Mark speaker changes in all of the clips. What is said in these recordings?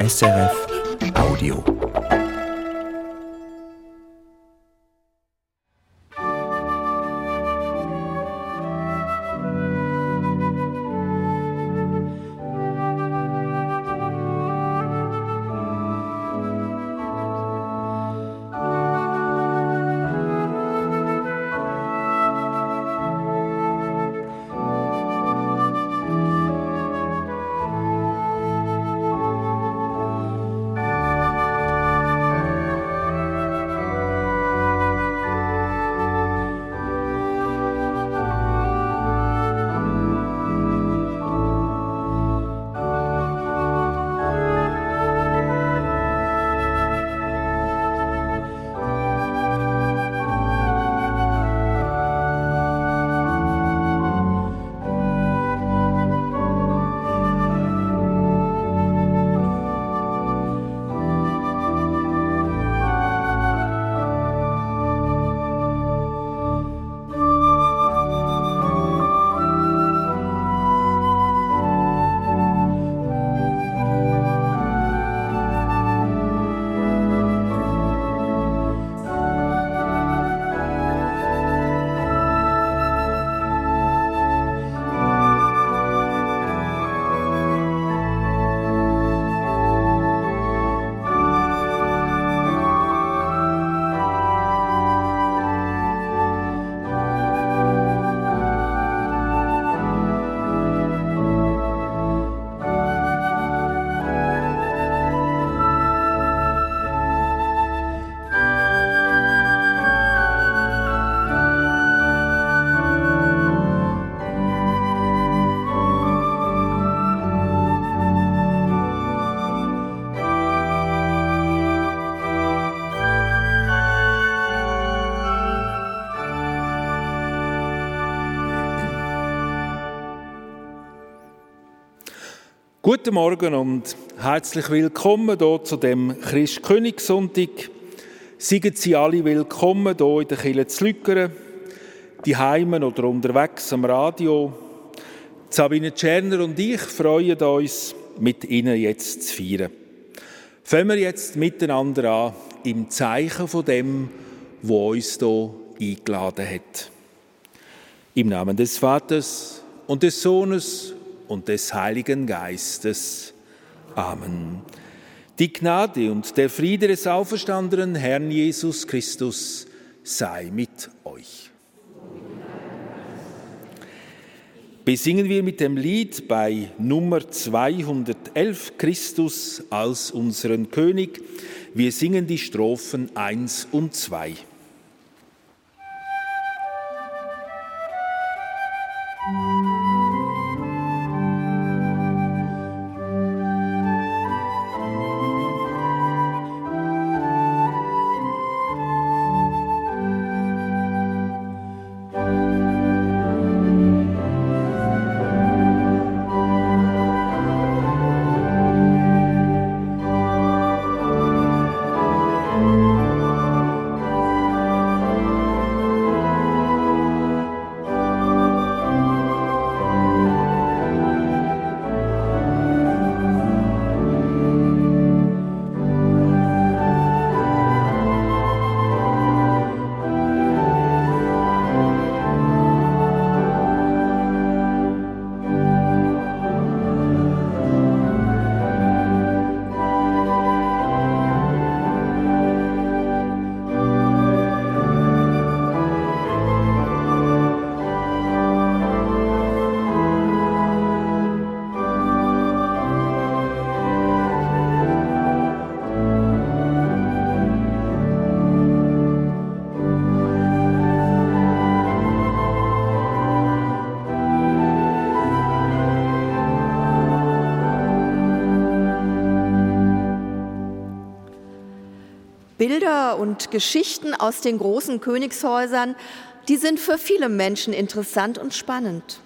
Speaker 1: SRF Audio.
Speaker 2: Guten Morgen und herzlich willkommen hier zu dem Christkönigssonntag. Seien Sie alle willkommen hier in der Kirche zu Lückeren, die Heimen oder unterwegs am Radio. Sabine Tscherner und ich freuen uns, mit Ihnen jetzt zu feiern. Fangen wir jetzt miteinander an, im Zeichen von dem, wo uns hier eingeladen hat. Im Namen des Vaters und des Sohnes und des Heiligen Geistes. Amen. Die Gnade und der Friede des auferstandenen Herrn Jesus Christus sei mit euch. Besingen wir mit dem Lied bei Nummer 211 Christus als unseren König. Wir singen die Strophen 1 und 2.
Speaker 3: Bilder und Geschichten aus den großen Königshäusern, die sind für viele Menschen interessant und spannend.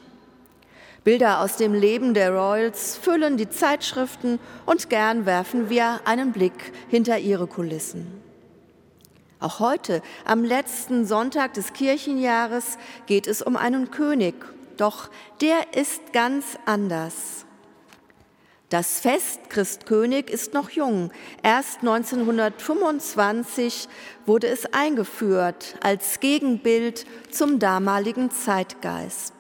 Speaker 3: Bilder aus dem Leben der Royals füllen die Zeitschriften und gern werfen wir einen Blick hinter ihre Kulissen. Auch heute, am letzten Sonntag des Kirchenjahres, geht es um einen König, doch der ist ganz anders. Das Fest Christkönig ist noch jung. Erst 1925 wurde es eingeführt als Gegenbild zum damaligen Zeitgeist.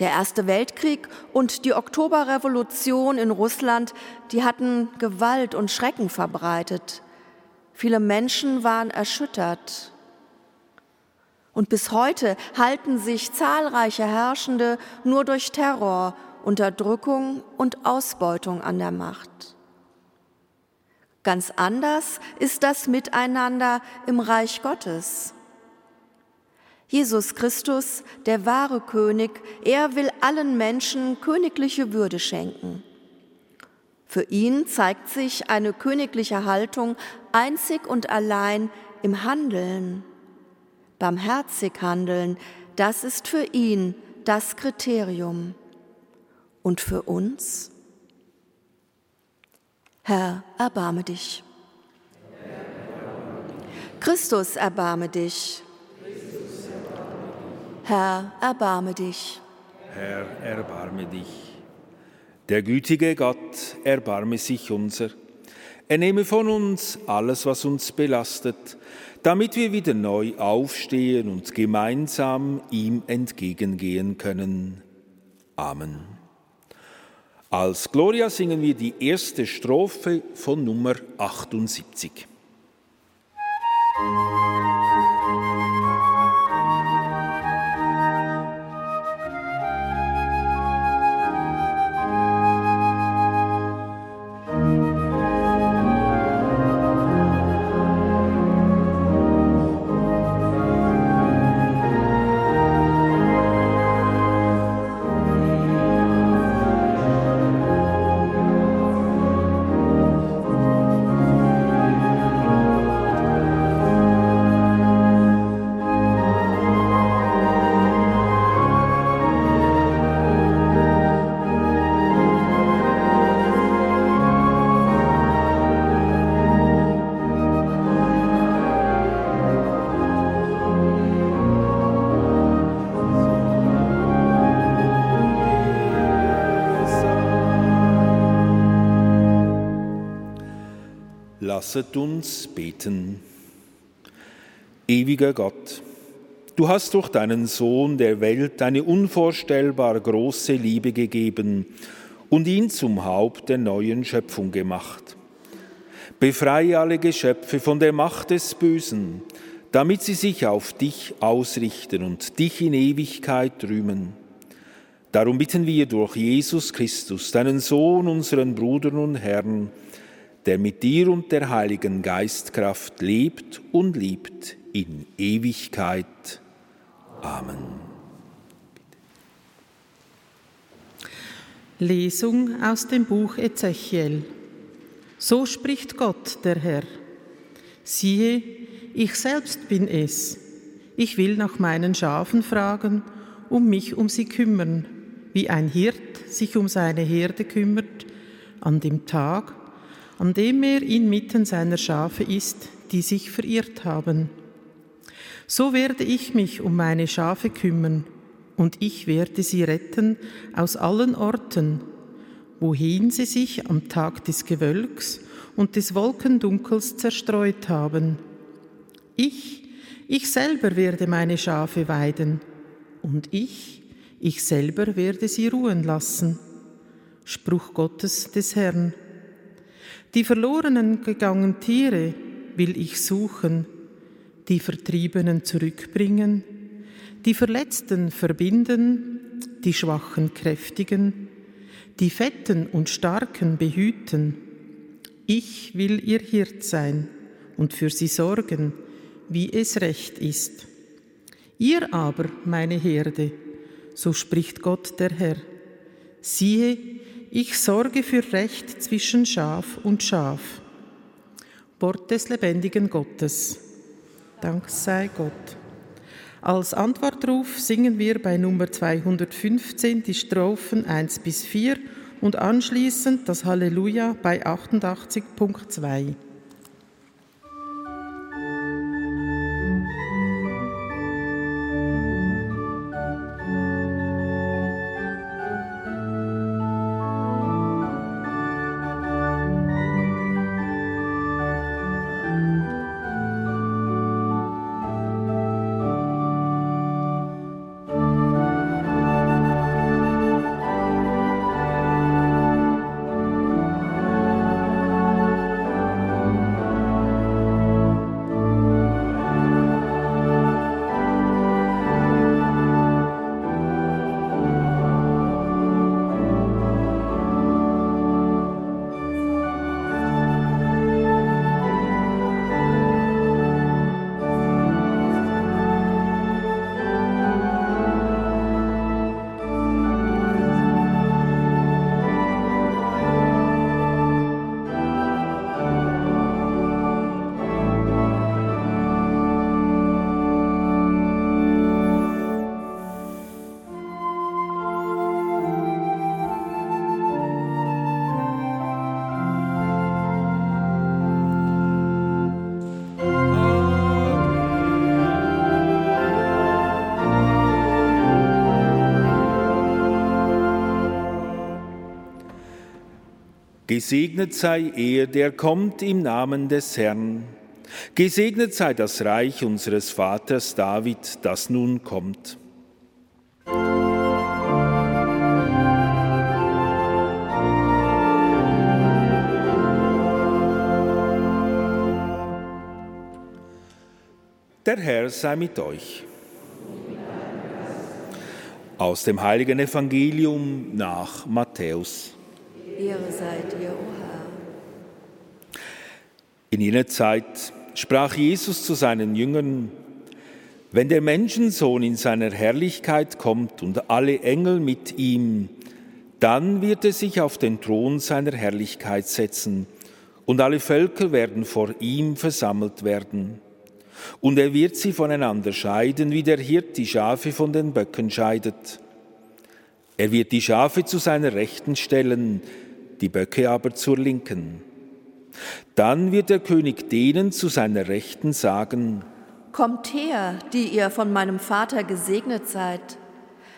Speaker 3: Der Erste Weltkrieg und die Oktoberrevolution in Russland, die hatten Gewalt und Schrecken verbreitet. Viele Menschen waren erschüttert. Und bis heute halten sich zahlreiche Herrschende nur durch Terror Unterdrückung und Ausbeutung an der Macht. Ganz anders ist das Miteinander im Reich Gottes. Jesus Christus, der wahre König, er will allen Menschen königliche Würde schenken. Für ihn zeigt sich eine königliche Haltung einzig und allein im Handeln. Barmherzig handeln, das ist für ihn das Kriterium und für uns? Herr, erbarme dich. Christus, erbarme dich. Herr, erbarme dich.
Speaker 2: Herr, erbarme dich. Der gütige Gott, erbarme sich unser. Er nehme von uns alles, was uns belastet, damit wir wieder neu aufstehen und gemeinsam ihm entgegengehen können. Amen. Als Gloria singen wir die erste Strophe von Nummer 78. Lasset uns beten. Ewiger Gott, du hast durch deinen Sohn der Welt eine unvorstellbar große Liebe gegeben und ihn zum Haupt der neuen Schöpfung gemacht. Befreie alle Geschöpfe von der Macht des Bösen, damit sie sich auf dich ausrichten und dich in Ewigkeit rühmen. Darum bitten wir durch Jesus Christus, deinen Sohn, unseren Bruder und Herrn, der mit dir und der Heiligen Geistkraft lebt und liebt in Ewigkeit. Amen.
Speaker 4: Lesung aus dem Buch Ezechiel. So spricht Gott, der Herr. Siehe, ich selbst bin es. Ich will nach meinen Schafen fragen, um mich um sie kümmern, wie ein Hirt sich um seine Herde kümmert, an dem Tag, an dem er inmitten seiner Schafe ist, die sich verirrt haben. So werde ich mich um meine Schafe kümmern, und ich werde sie retten aus allen Orten, wohin sie sich am Tag des Gewölks und des Wolkendunkels zerstreut haben. Ich, ich selber werde meine Schafe weiden, und ich, ich selber werde sie ruhen lassen. Spruch Gottes des Herrn. Die verlorenen gegangenen Tiere will ich suchen, die Vertriebenen zurückbringen, die Verletzten verbinden, die Schwachen kräftigen, die Fetten und Starken behüten. Ich will ihr Hirt sein und für sie sorgen, wie es recht ist. Ihr aber, meine Herde, so spricht Gott der Herr, siehe, ich sorge für Recht zwischen Schaf und Schaf. Wort des lebendigen Gottes. Dank sei Gott. Als Antwortruf singen wir bei Nummer 215 die Strophen 1 bis 4 und anschließend das Halleluja bei 88.2.
Speaker 2: Gesegnet sei er, der kommt im Namen des Herrn. Gesegnet sei das Reich unseres Vaters David, das nun kommt. Der Herr sei mit euch. Aus dem heiligen Evangelium nach Matthäus.
Speaker 3: Ehre sei dir, o Herr.
Speaker 2: In jener Zeit sprach Jesus zu seinen Jüngern, wenn der Menschensohn in seiner Herrlichkeit kommt und alle Engel mit ihm, dann wird er sich auf den Thron seiner Herrlichkeit setzen und alle Völker werden vor ihm versammelt werden. Und er wird sie voneinander scheiden, wie der Hirt die Schafe von den Böcken scheidet. Er wird die Schafe zu seiner Rechten stellen, die Böcke aber zur Linken. Dann wird der König denen zu seiner Rechten sagen,
Speaker 3: Kommt her, die ihr von meinem Vater gesegnet seid.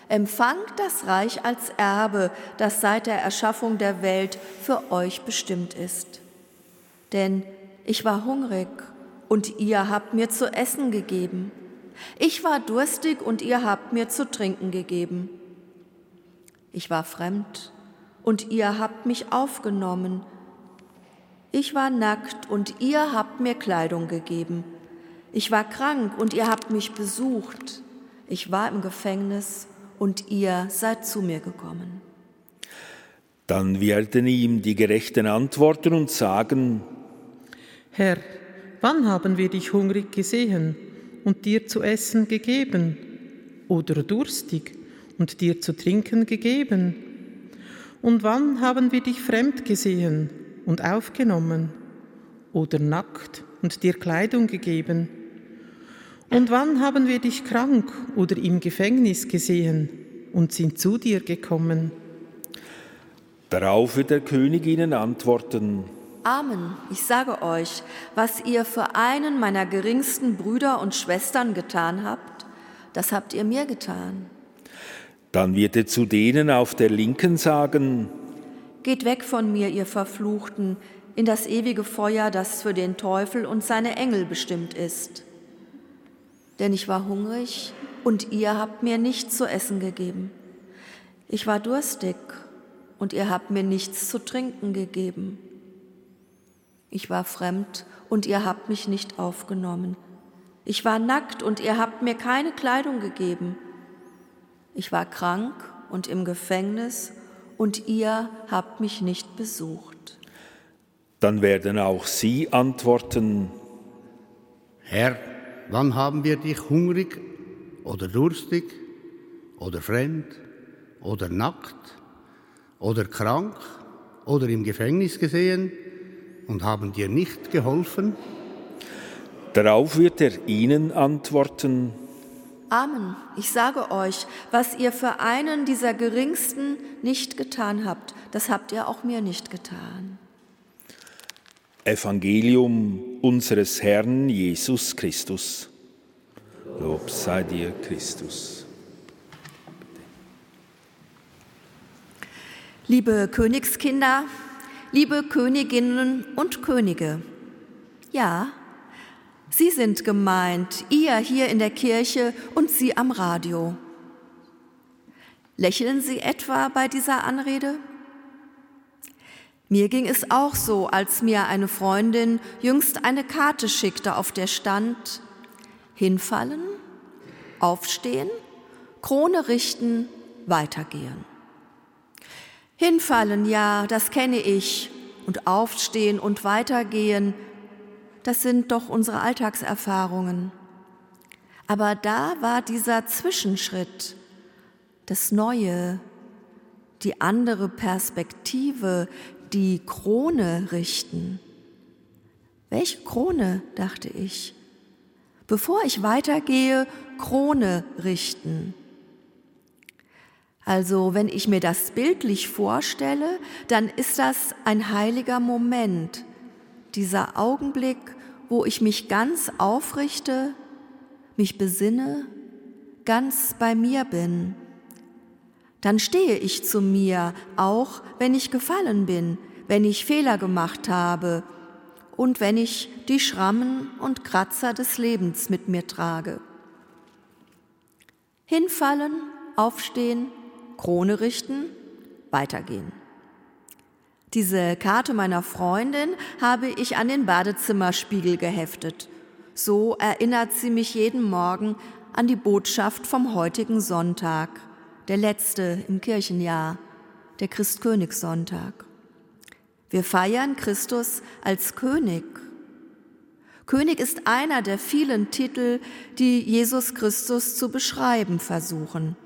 Speaker 3: Empfangt das Reich als Erbe, das seit der Erschaffung der Welt für euch bestimmt ist. Denn ich war hungrig und ihr habt mir zu essen gegeben. Ich war durstig und ihr habt mir zu trinken gegeben. Ich war fremd und ihr habt mich aufgenommen. Ich war nackt und ihr habt mir Kleidung gegeben. Ich war krank und ihr habt mich besucht. Ich war im Gefängnis und ihr seid zu mir gekommen.
Speaker 2: Dann werden ihm die Gerechten antworten und sagen,
Speaker 4: Herr, wann haben wir dich hungrig gesehen und dir zu essen gegeben oder durstig und dir zu trinken gegeben? Und wann haben wir dich fremd gesehen und aufgenommen oder nackt und dir Kleidung gegeben? Und wann haben wir dich krank oder im Gefängnis gesehen und sind zu dir gekommen?
Speaker 2: Darauf wird der König ihnen antworten,
Speaker 3: Amen. Ich sage euch, was ihr für einen meiner geringsten Brüder und Schwestern getan habt, das habt ihr mir getan.
Speaker 2: Dann wird er zu denen auf der Linken sagen,
Speaker 3: Geht weg von mir, ihr Verfluchten, in das ewige Feuer, das für den Teufel und seine Engel bestimmt ist. Denn ich war hungrig und ihr habt mir nichts zu essen gegeben. Ich war durstig und ihr habt mir nichts zu trinken gegeben. Ich war fremd und ihr habt mich nicht aufgenommen. Ich war nackt und ihr habt mir keine Kleidung gegeben. Ich war krank und im Gefängnis und ihr habt mich nicht besucht.
Speaker 2: Dann werden auch sie antworten,
Speaker 5: Herr, wann haben wir dich hungrig oder durstig oder fremd oder nackt oder krank oder im Gefängnis gesehen und haben dir nicht geholfen?
Speaker 2: Darauf wird er ihnen antworten,
Speaker 3: Amen. Ich sage euch, was ihr für einen dieser Geringsten nicht getan habt, das habt ihr auch mir nicht getan.
Speaker 2: Evangelium unseres Herrn Jesus Christus. Lob sei dir, Christus.
Speaker 3: Liebe Königskinder, liebe Königinnen und Könige, ja, Sie sind gemeint, ihr hier in der Kirche und Sie am Radio. Lächeln Sie etwa bei dieser Anrede? Mir ging es auch so, als mir eine Freundin jüngst eine Karte schickte, auf der stand Hinfallen, aufstehen, Krone richten, weitergehen. Hinfallen, ja, das kenne ich, und aufstehen und weitergehen, das sind doch unsere Alltagserfahrungen. Aber da war dieser Zwischenschritt, das Neue, die andere Perspektive, die Krone richten. Welche Krone, dachte ich. Bevor ich weitergehe, Krone richten. Also wenn ich mir das bildlich vorstelle, dann ist das ein heiliger Moment, dieser Augenblick, wo ich mich ganz aufrichte, mich besinne, ganz bei mir bin. Dann stehe ich zu mir, auch wenn ich gefallen bin, wenn ich Fehler gemacht habe und wenn ich die Schrammen und Kratzer des Lebens mit mir trage. Hinfallen, aufstehen, Krone richten, weitergehen. Diese Karte meiner Freundin habe ich an den Badezimmerspiegel geheftet. So erinnert sie mich jeden Morgen an die Botschaft vom heutigen Sonntag, der letzte im Kirchenjahr, der Christkönigssonntag. Wir feiern Christus als König. König ist einer der vielen Titel, die Jesus Christus zu beschreiben versuchen.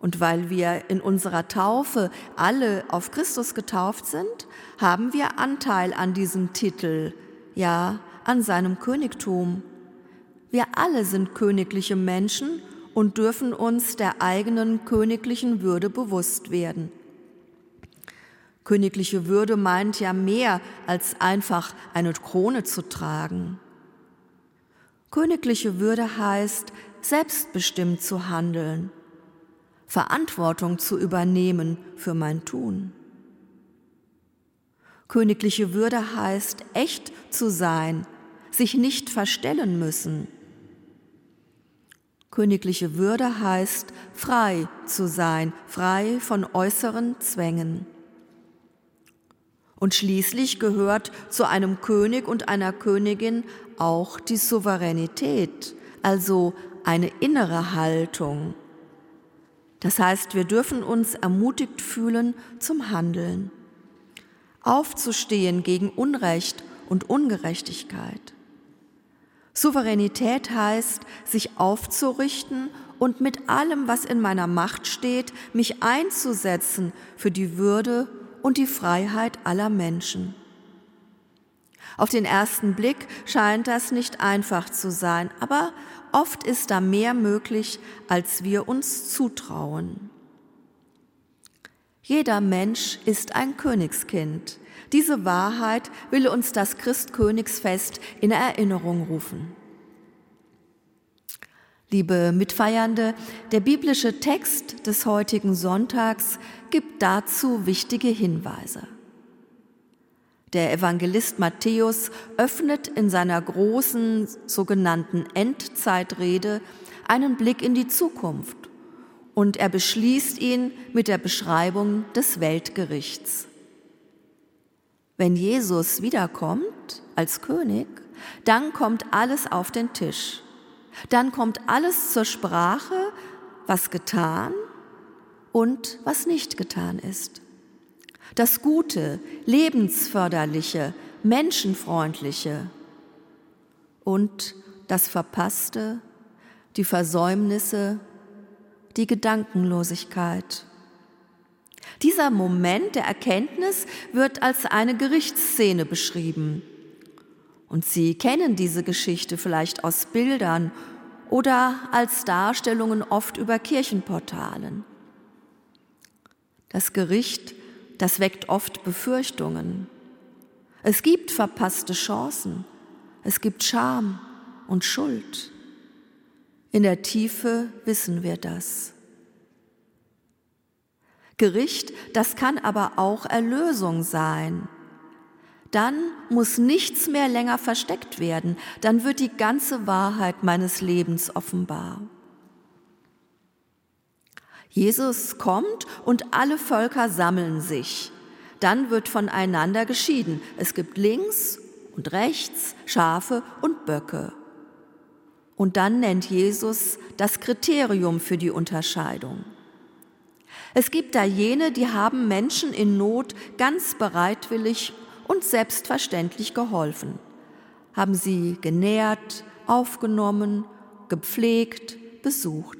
Speaker 3: Und weil wir in unserer Taufe alle auf Christus getauft sind, haben wir Anteil an diesem Titel, ja an seinem Königtum. Wir alle sind königliche Menschen und dürfen uns der eigenen königlichen Würde bewusst werden. Königliche Würde meint ja mehr als einfach eine Krone zu tragen. Königliche Würde heißt, selbstbestimmt zu handeln, Verantwortung zu übernehmen für mein Tun. Königliche Würde heißt, echt zu sein, sich nicht verstellen müssen. Königliche Würde heißt, frei zu sein, frei von äußeren Zwängen. Und schließlich gehört zu einem König und einer Königin auch die Souveränität, also eine innere Haltung, das heißt, wir dürfen uns ermutigt fühlen zum Handeln, aufzustehen gegen Unrecht und Ungerechtigkeit. Souveränität heißt, sich aufzurichten und mit allem, was in meiner Macht steht, mich einzusetzen für die Würde und die Freiheit aller Menschen. Auf den ersten Blick scheint das nicht einfach zu sein, aber Oft ist da mehr möglich, als wir uns zutrauen. Jeder Mensch ist ein Königskind. Diese Wahrheit will uns das Christkönigsfest in Erinnerung rufen. Liebe Mitfeiernde, der biblische Text des heutigen Sonntags gibt dazu wichtige Hinweise. Der Evangelist Matthäus öffnet in seiner großen sogenannten Endzeitrede einen Blick in die Zukunft und er beschließt ihn mit der Beschreibung des Weltgerichts. Wenn Jesus wiederkommt als König, dann kommt alles auf den Tisch. Dann kommt alles zur Sprache, was getan und was nicht getan ist das Gute, Lebensförderliche, Menschenfreundliche und das Verpasste, die Versäumnisse, die Gedankenlosigkeit. Dieser Moment der Erkenntnis wird als eine Gerichtsszene beschrieben. Und Sie kennen diese Geschichte vielleicht aus Bildern oder als Darstellungen oft über Kirchenportalen. Das Gericht das weckt oft Befürchtungen. Es gibt verpasste Chancen. Es gibt Scham und Schuld. In der Tiefe wissen wir das. Gericht, das kann aber auch Erlösung sein. Dann muss nichts mehr länger versteckt werden, dann wird die ganze Wahrheit meines Lebens offenbar. Jesus kommt und alle Völker sammeln sich. Dann wird voneinander geschieden. Es gibt links und rechts Schafe und Böcke. Und dann nennt Jesus das Kriterium für die Unterscheidung. Es gibt da jene, die haben Menschen in Not ganz bereitwillig und selbstverständlich geholfen, haben sie genährt, aufgenommen, gepflegt, besucht.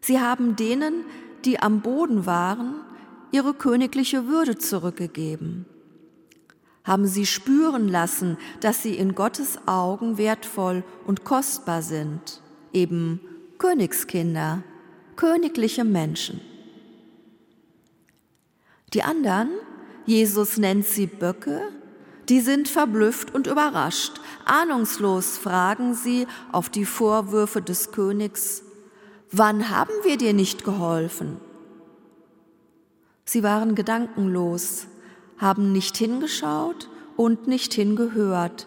Speaker 3: Sie haben denen, die am Boden waren, ihre königliche Würde zurückgegeben, haben sie spüren lassen, dass sie in Gottes Augen wertvoll und kostbar sind, eben Königskinder, königliche Menschen. Die anderen, Jesus nennt sie Böcke, die sind verblüfft und überrascht. Ahnungslos fragen sie auf die Vorwürfe des Königs, wann haben wir dir nicht geholfen? Sie waren gedankenlos, haben nicht hingeschaut und nicht hingehört.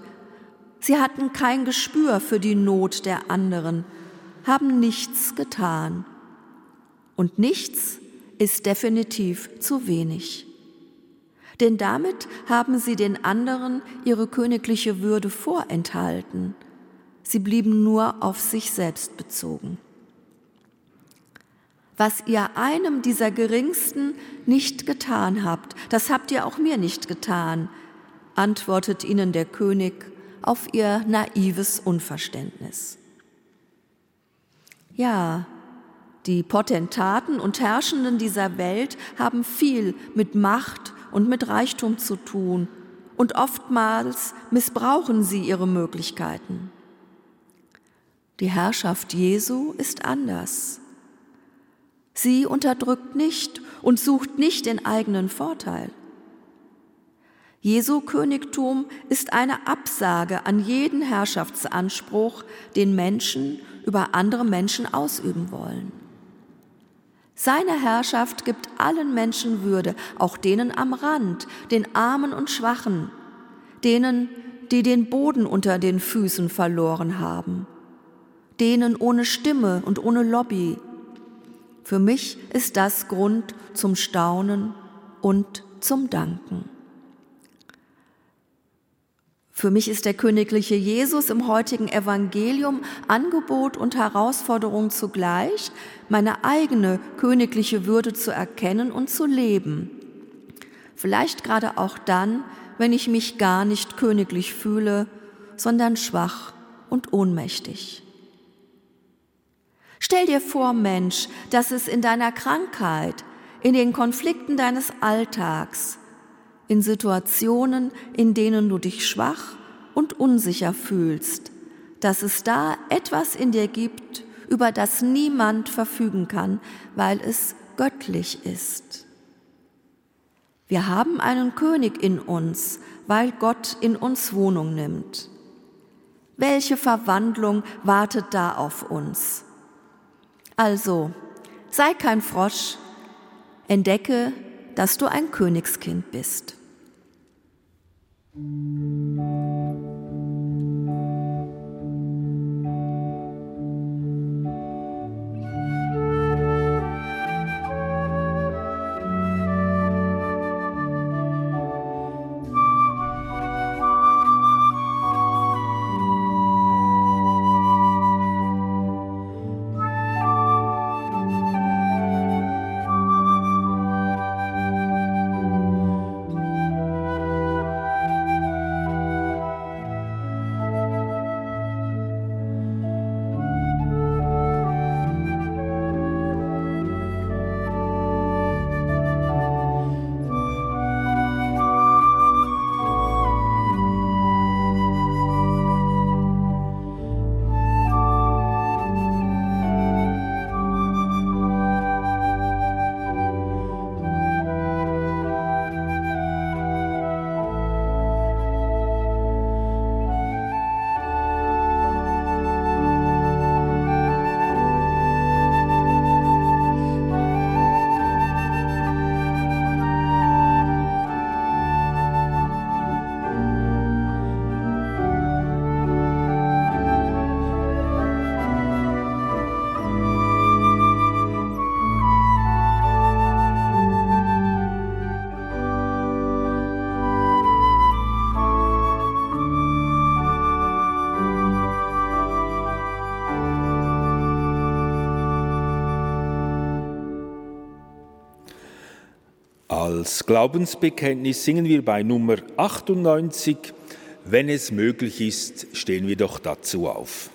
Speaker 3: Sie hatten kein Gespür für die Not der anderen, haben nichts getan. Und nichts ist definitiv zu wenig. Denn damit haben sie den anderen ihre königliche Würde vorenthalten. Sie blieben nur auf sich selbst bezogen. Was ihr einem dieser Geringsten nicht getan habt, das habt ihr auch mir nicht getan, antwortet ihnen der König auf ihr naives Unverständnis. Ja, die Potentaten und Herrschenden dieser Welt haben viel mit Macht und mit Reichtum zu tun und oftmals missbrauchen sie ihre Möglichkeiten. Die Herrschaft Jesu ist anders. Sie unterdrückt nicht und sucht nicht den eigenen Vorteil. Jesu Königtum ist eine Absage an jeden Herrschaftsanspruch, den Menschen über andere Menschen ausüben wollen. Seine Herrschaft gibt allen Menschen Würde, auch denen am Rand, den Armen und Schwachen, denen, die den Boden unter den Füßen verloren haben, denen ohne Stimme und ohne Lobby. Für mich ist das Grund zum Staunen und zum Danken. Für mich ist der königliche Jesus im heutigen Evangelium Angebot und Herausforderung zugleich, meine eigene königliche Würde zu erkennen und zu leben. Vielleicht gerade auch dann, wenn ich mich gar nicht königlich fühle, sondern schwach und ohnmächtig. Stell dir vor, Mensch, dass es in deiner Krankheit, in den Konflikten deines Alltags, in Situationen, in denen du dich schwach und unsicher fühlst, dass es da etwas in dir gibt, über das niemand verfügen kann, weil es göttlich ist. Wir haben einen König in uns, weil Gott in uns Wohnung nimmt. Welche Verwandlung wartet da auf uns? Also, sei kein Frosch, entdecke, dass du ein Königskind bist.
Speaker 2: Als Glaubensbekenntnis singen wir bei Nummer 98, wenn es möglich ist, stehen wir doch dazu auf.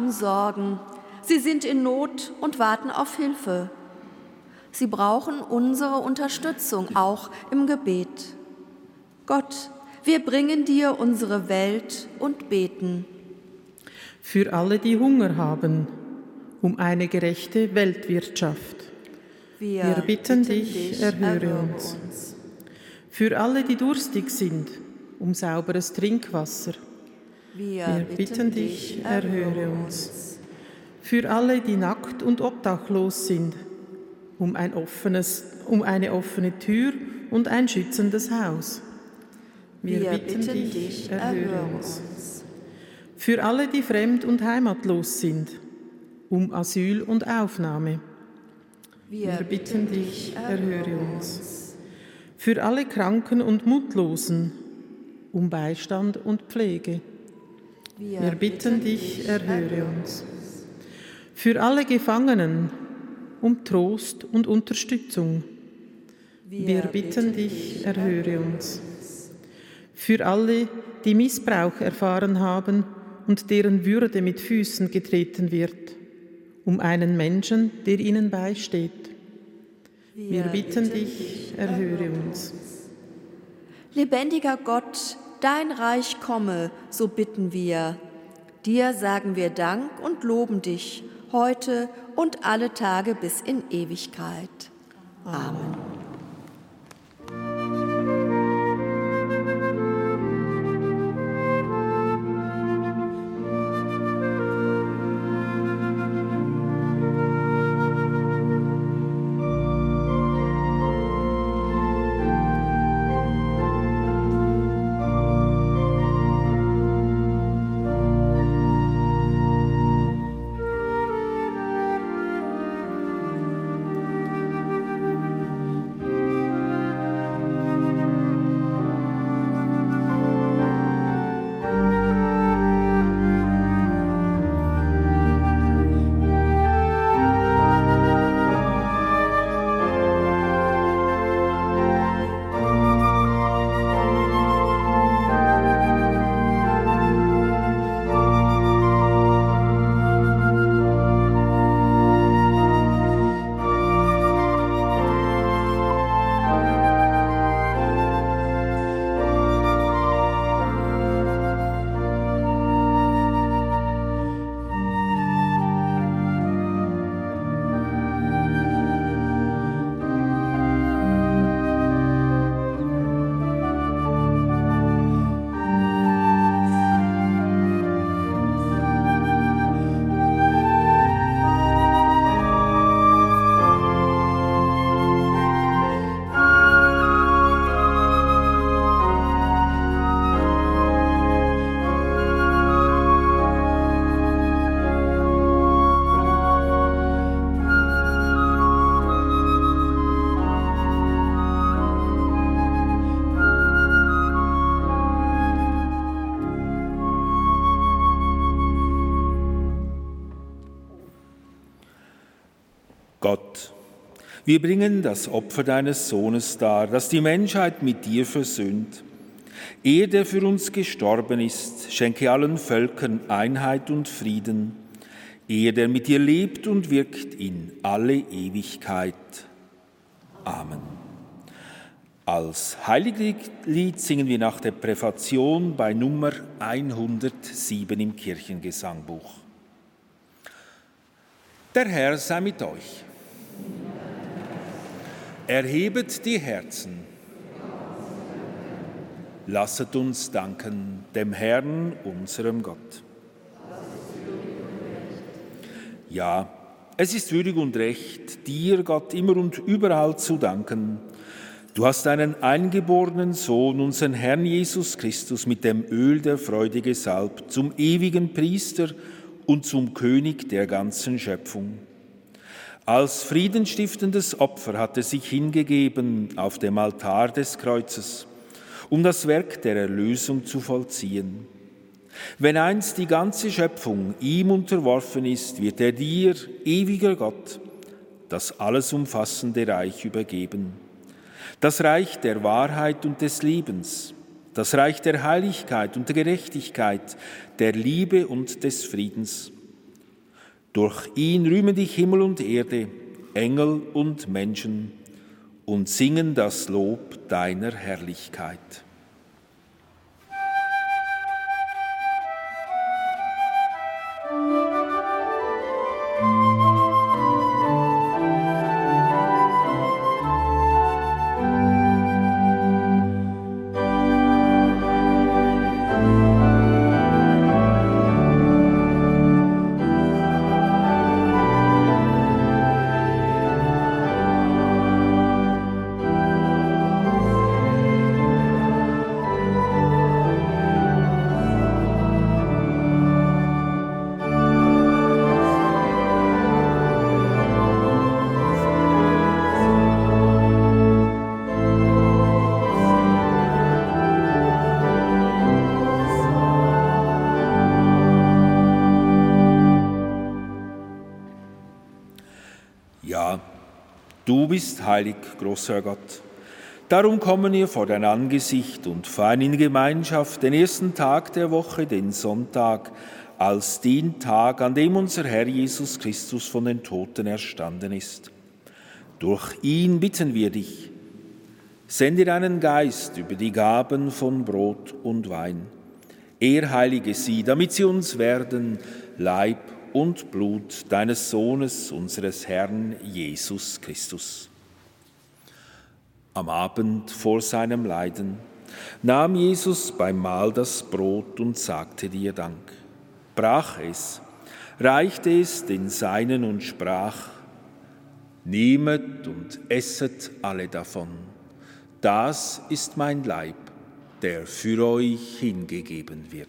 Speaker 3: Haben Sorgen. Sie sind in Not und warten auf Hilfe. Sie brauchen unsere Unterstützung, auch im Gebet. Gott, wir bringen dir unsere Welt und beten.
Speaker 4: Für alle, die Hunger haben, um eine gerechte Weltwirtschaft.
Speaker 3: Wir,
Speaker 4: Wir bitten dich, erhöre uns. Für alle, die durstig sind, um sauberes Trinkwasser.
Speaker 3: Wir,
Speaker 4: Wir bitten dich, erhöre uns. Für alle, die nackt und obdachlos sind, um, ein offenes, um eine offene Tür und ein schützendes Haus. Wir,
Speaker 3: Wir
Speaker 4: bitten,
Speaker 3: bitten
Speaker 4: dich, erhöre
Speaker 3: erhöre
Speaker 4: uns. Für alle, die fremd und heimatlos sind, um Asyl und Aufnahme. Wir bitten dich, erhöre uns. Für alle Kranken und Mutlosen, um Beistand und Pflege. Wir bitten dich, erhöre uns. Für alle Gefangenen, um Trost und Unterstützung. Wir bitten dich, erhöre uns. Für alle, die Missbrauch erfahren haben und deren Würde mit Füßen getreten wird, um einen Menschen, der ihnen beisteht. Wir bitten dich, erhöre uns.
Speaker 3: Lebendiger Gott, dein Reich komme, so bitten wir. Dir sagen wir Dank und loben dich heute und alle Tage bis in Ewigkeit. Amen.
Speaker 2: Wir bringen das Opfer deines Sohnes dar, das die Menschheit mit dir versöhnt. Er, der für uns gestorben ist, schenke allen Völkern Einheit und Frieden. Er, der mit dir lebt und wirkt in alle Ewigkeit. Amen. Als Heiliglied singen wir nach der Präfation bei Nummer 107 im Kirchengesangbuch. Der Herr sei mit euch. Erhebet die Herzen. Lasset uns danken dem Herrn, unserem Gott. Ja, es ist würdig und recht, dir, Gott, immer und überall zu danken. Du hast deinen eingeborenen Sohn, unseren Herrn Jesus Christus, mit dem Öl der Freude gesalbt, zum ewigen Priester und zum König der ganzen Schöpfung. Als friedenstiftendes Opfer hat er sich hingegeben auf dem Altar des Kreuzes, um das Werk der Erlösung zu vollziehen. Wenn einst die ganze Schöpfung ihm unterworfen ist, wird er dir, ewiger Gott, das alles umfassende Reich übergeben. Das Reich der Wahrheit und des Lebens, das Reich der Heiligkeit und der Gerechtigkeit, der Liebe und des Friedens. Durch ihn rühmen dich Himmel und Erde, Engel und Menschen und singen das Lob deiner Herrlichkeit. Du bist heilig, großer Gott. Darum kommen wir vor dein Angesicht und feiern in Gemeinschaft den ersten Tag der Woche, den Sonntag, als den Tag, an dem unser Herr Jesus Christus von den Toten erstanden ist. Durch ihn bitten wir dich, sende deinen Geist über die Gaben von Brot und Wein. Er heilige sie, damit sie uns werden Leib und Blut deines Sohnes, unseres Herrn Jesus Christus. Am Abend vor seinem Leiden nahm Jesus beim Mahl das Brot und sagte dir Dank, brach es, reichte es den Seinen und sprach, Nehmet und esset alle davon, das ist mein Leib, der für euch hingegeben wird.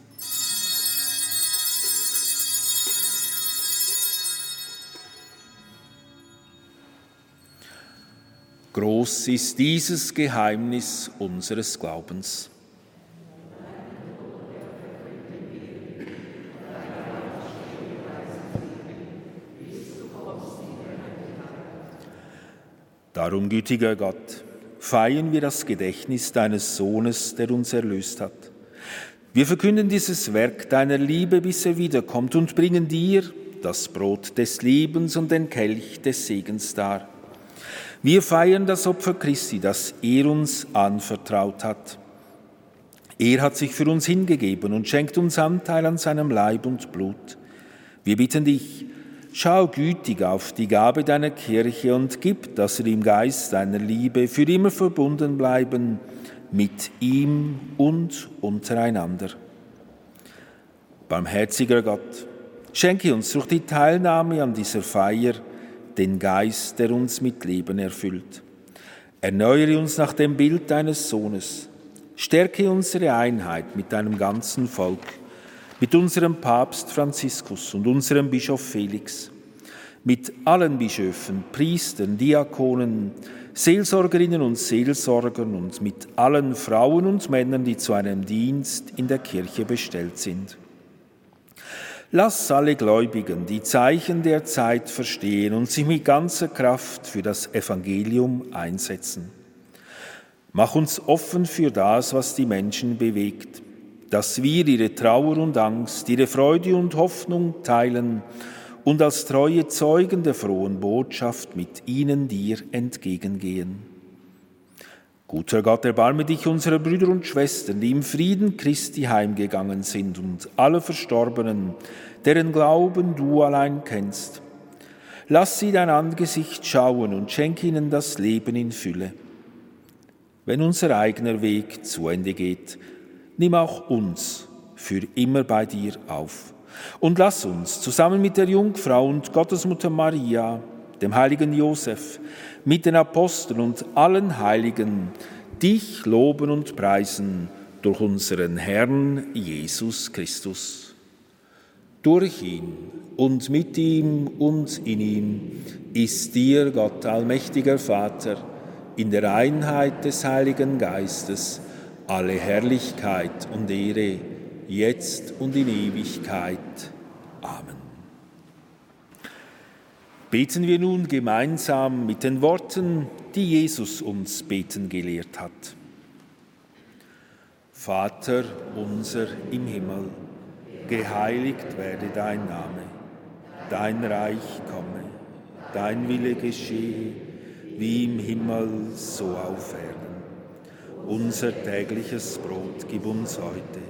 Speaker 2: Groß ist dieses Geheimnis unseres Glaubens. Darum, gütiger Gott, feiern wir das Gedächtnis deines Sohnes, der uns erlöst hat. Wir verkünden dieses Werk deiner Liebe, bis er wiederkommt, und bringen dir das Brot des Lebens und den Kelch des Segens dar wir feiern das Opfer Christi, das er uns anvertraut hat. Er hat sich für uns hingegeben und schenkt uns Anteil an seinem Leib und Blut. Wir bitten dich, schau gütig auf die Gabe deiner Kirche und gib, dass wir im Geist deiner Liebe für immer verbunden bleiben mit ihm und untereinander. Barmherziger Gott, schenke uns durch die Teilnahme an dieser Feier den Geist, der uns mit Leben erfüllt. Erneuere uns nach dem Bild deines Sohnes. Stärke unsere Einheit mit deinem ganzen Volk, mit unserem Papst Franziskus und unserem Bischof Felix, mit allen Bischöfen, Priestern, Diakonen, Seelsorgerinnen und Seelsorgern und mit allen Frauen und Männern, die zu einem Dienst in der Kirche bestellt sind. Lass alle Gläubigen die Zeichen der Zeit verstehen und sich mit ganzer Kraft für das Evangelium einsetzen. Mach uns offen für das, was die Menschen bewegt, dass wir ihre Trauer und Angst, ihre Freude und Hoffnung teilen und als treue Zeugen der frohen Botschaft mit ihnen dir entgegengehen. Guter Gott, erbarme dich unserer Brüder und Schwestern, die im Frieden Christi heimgegangen sind und alle Verstorbenen, deren Glauben du allein kennst. Lass sie dein Angesicht schauen und schenk ihnen das Leben in Fülle. Wenn unser eigener Weg zu Ende geht, nimm auch uns für immer bei dir auf und lass uns zusammen mit der Jungfrau und Gottesmutter Maria dem heiligen Josef, mit den Aposteln und allen Heiligen, dich loben und preisen durch unseren Herrn Jesus Christus. Durch ihn und mit ihm und in ihm ist dir, Gott allmächtiger Vater, in der Einheit des Heiligen Geistes alle Herrlichkeit und Ehre, jetzt und in Ewigkeit. Amen. Beten wir nun gemeinsam mit den Worten, die Jesus uns beten gelehrt hat. Vater unser im Himmel, geheiligt werde dein Name, dein Reich komme, dein Wille geschehe, wie im Himmel so auf Erden. Unser tägliches Brot gib uns heute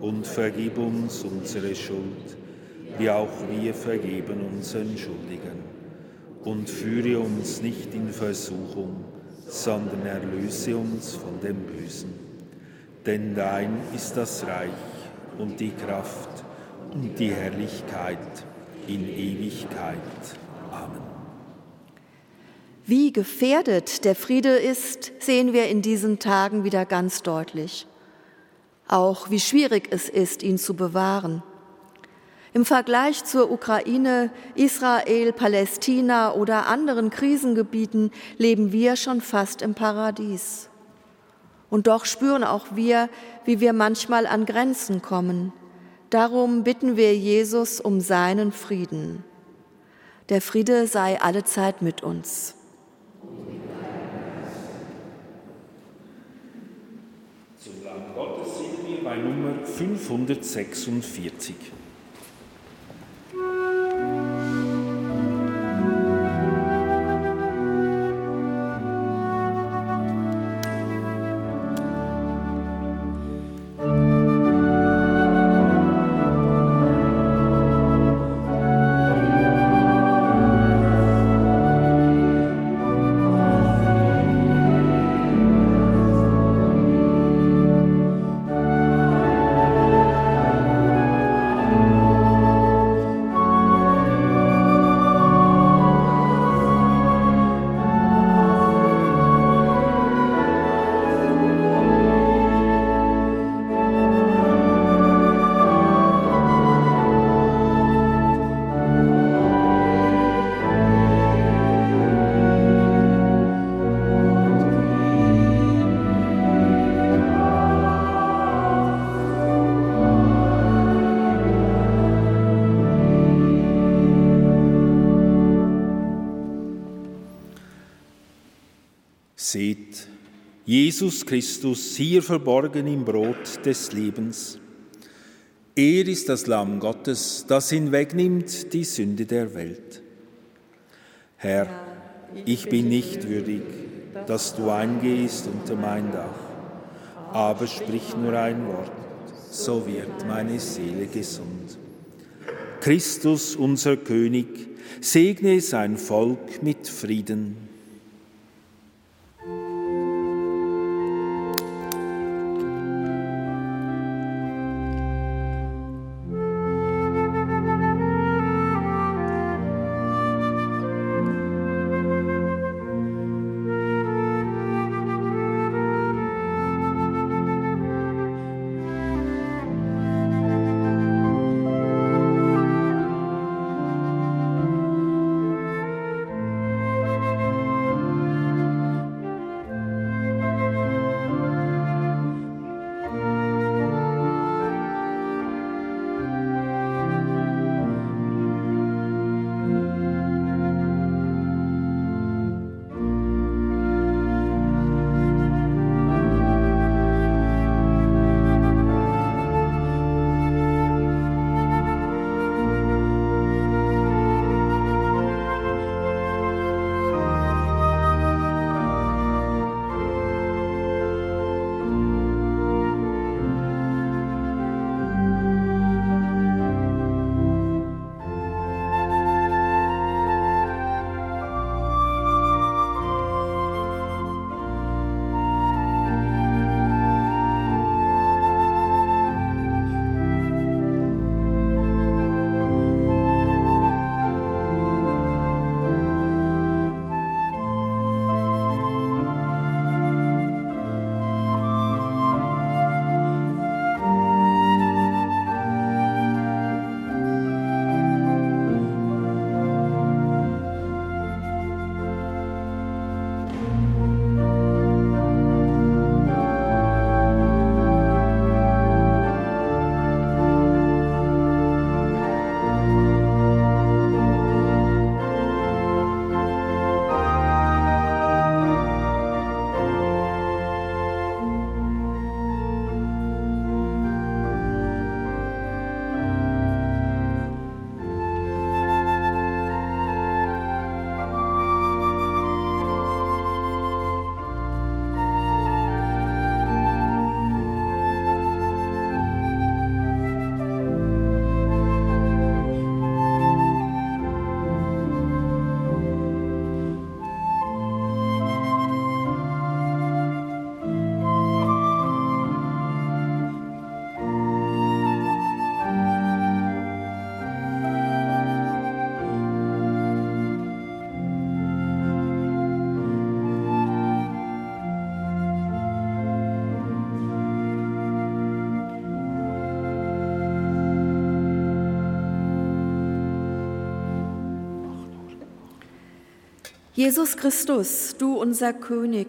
Speaker 2: und vergib uns unsere Schuld, wie auch wir vergeben unseren Schuldigen. Und führe uns nicht in Versuchung, sondern erlöse uns von dem Bösen. Denn dein ist das Reich und die Kraft und die Herrlichkeit in Ewigkeit. Amen.
Speaker 3: Wie gefährdet der Friede ist, sehen wir in diesen Tagen wieder ganz deutlich. Auch wie schwierig es ist, ihn zu bewahren. Im Vergleich zur Ukraine, Israel, Palästina oder anderen Krisengebieten leben wir schon fast im Paradies. Und doch spüren auch wir, wie wir manchmal an Grenzen kommen. Darum bitten wir Jesus um seinen Frieden. Der Friede sei allezeit mit uns.
Speaker 2: Zum Lamm Gottes singen wir bei Nummer 546. Jesus Christus hier verborgen im Brot des Lebens. Er ist das Lamm Gottes, das hinwegnimmt die Sünde der Welt. Herr, ich bin nicht würdig, dass du eingehst unter mein Dach, aber sprich nur ein Wort, so wird meine Seele gesund. Christus, unser König, segne sein Volk mit Frieden.
Speaker 3: Jesus Christus, du unser König,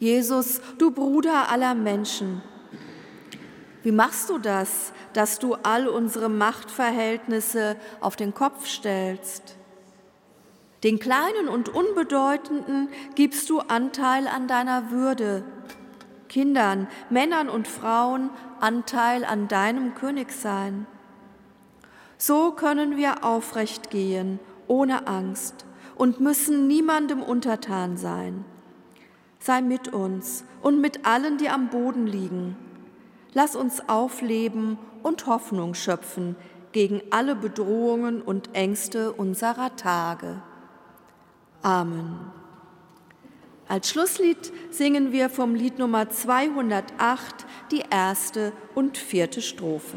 Speaker 3: Jesus, du Bruder aller Menschen, wie machst du das, dass du all unsere Machtverhältnisse auf den Kopf stellst? Den Kleinen und Unbedeutenden gibst du Anteil an deiner Würde, Kindern, Männern und Frauen Anteil an deinem Königsein. So können wir aufrecht gehen, ohne Angst, und müssen niemandem untertan sein. Sei mit uns und mit allen, die am Boden liegen. Lass uns aufleben und Hoffnung schöpfen gegen alle Bedrohungen und Ängste unserer Tage. Amen. Als Schlusslied singen wir vom Lied Nummer 208 die erste und vierte Strophe.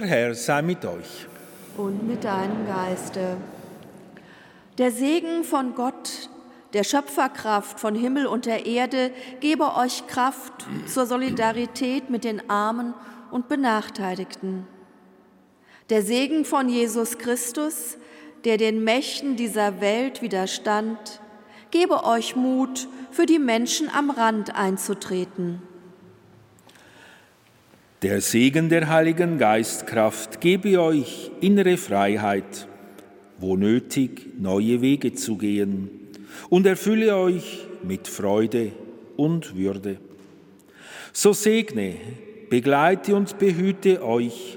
Speaker 2: Der Herr sei mit euch.
Speaker 3: Und mit deinem Geiste. Der Segen von Gott, der Schöpferkraft von Himmel und der Erde, gebe euch Kraft zur Solidarität mit den Armen und Benachteiligten. Der Segen von Jesus Christus, der den Mächten dieser Welt widerstand, gebe euch Mut, für die Menschen am Rand einzutreten.
Speaker 2: Der Segen der Heiligen Geistkraft gebe euch innere Freiheit, wo nötig neue Wege zu gehen, und erfülle euch mit Freude und Würde. So segne, begleite und behüte euch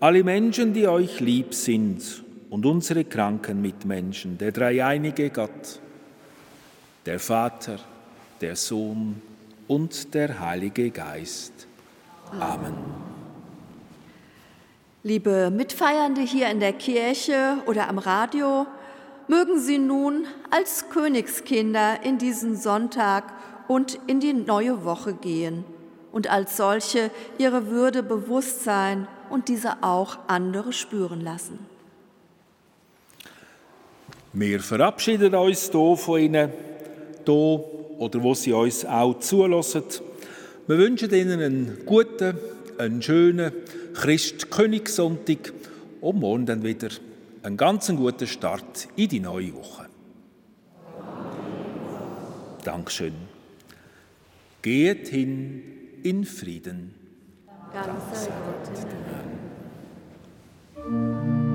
Speaker 2: alle Menschen, die euch lieb sind, und unsere kranken Mitmenschen, der dreieinige Gott, der Vater, der Sohn und der Heilige Geist. Amen.
Speaker 3: Liebe Mitfeiernde hier in der Kirche oder am Radio, mögen Sie nun als Königskinder in diesen Sonntag und in die neue Woche gehen und als solche ihre Würde bewusst sein und diese auch andere spüren lassen.
Speaker 2: Wir verabschieden uns hier von Ihnen, hier oder wo Sie uns auch zulassen. Wir wünschen Ihnen einen guten, einen schönen Christkönigssonntag und morgen dann wieder einen ganz guten Start in die neue Woche. Dankeschön. Geht hin in Frieden.
Speaker 3: Ganz sei Gott.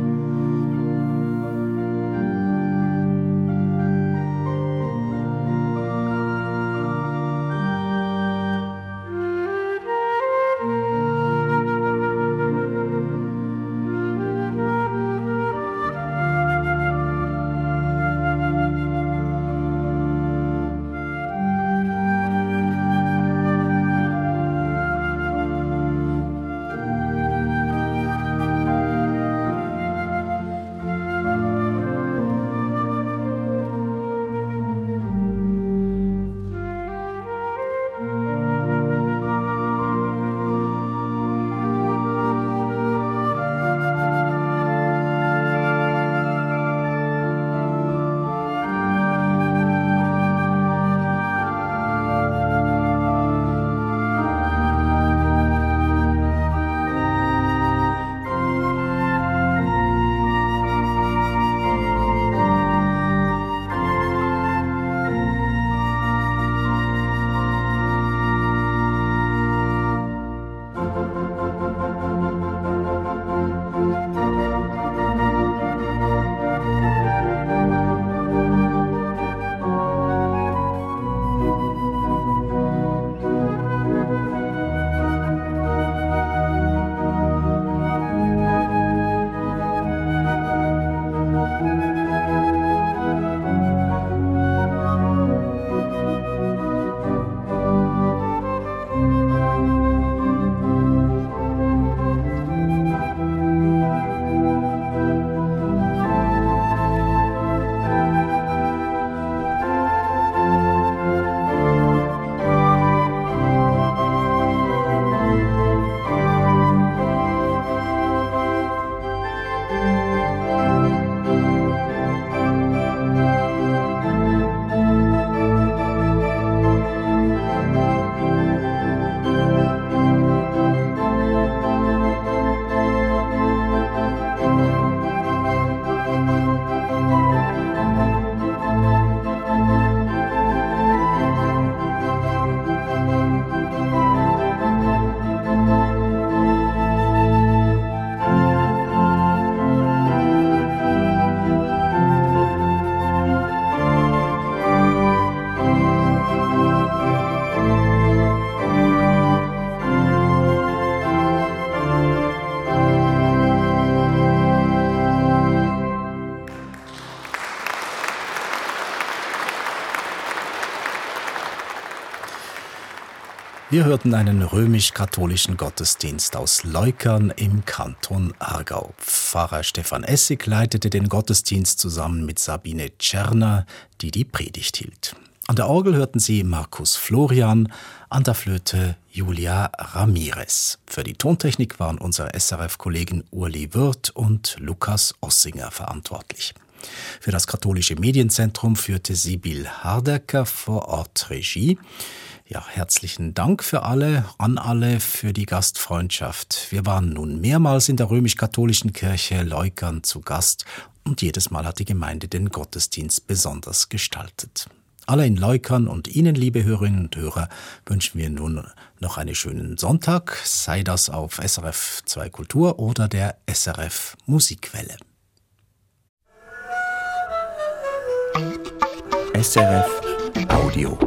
Speaker 1: Wir hörten einen römisch-katholischen Gottesdienst aus Leukern im Kanton Aargau. Pfarrer Stefan Essig leitete den Gottesdienst zusammen mit Sabine Tscherner, die die Predigt hielt. An der Orgel hörten Sie Markus Florian, an der Flöte Julia Ramirez. Für die Tontechnik waren unsere SRF-Kollegen Urli Wirth und Lukas Ossinger verantwortlich. Für das katholische Medienzentrum führte Sibyl Hardecker vor Ort Regie. Ja, herzlichen Dank für alle, an alle für die Gastfreundschaft. Wir waren nun mehrmals in der römisch-katholischen Kirche Leukern zu Gast und jedes Mal hat die Gemeinde den Gottesdienst besonders gestaltet. Alle in Leukern und Ihnen, liebe Hörerinnen und Hörer, wünschen wir nun noch einen schönen Sonntag, sei das auf SRF 2 Kultur oder der SRF Musikwelle.
Speaker 6: SRF Audio.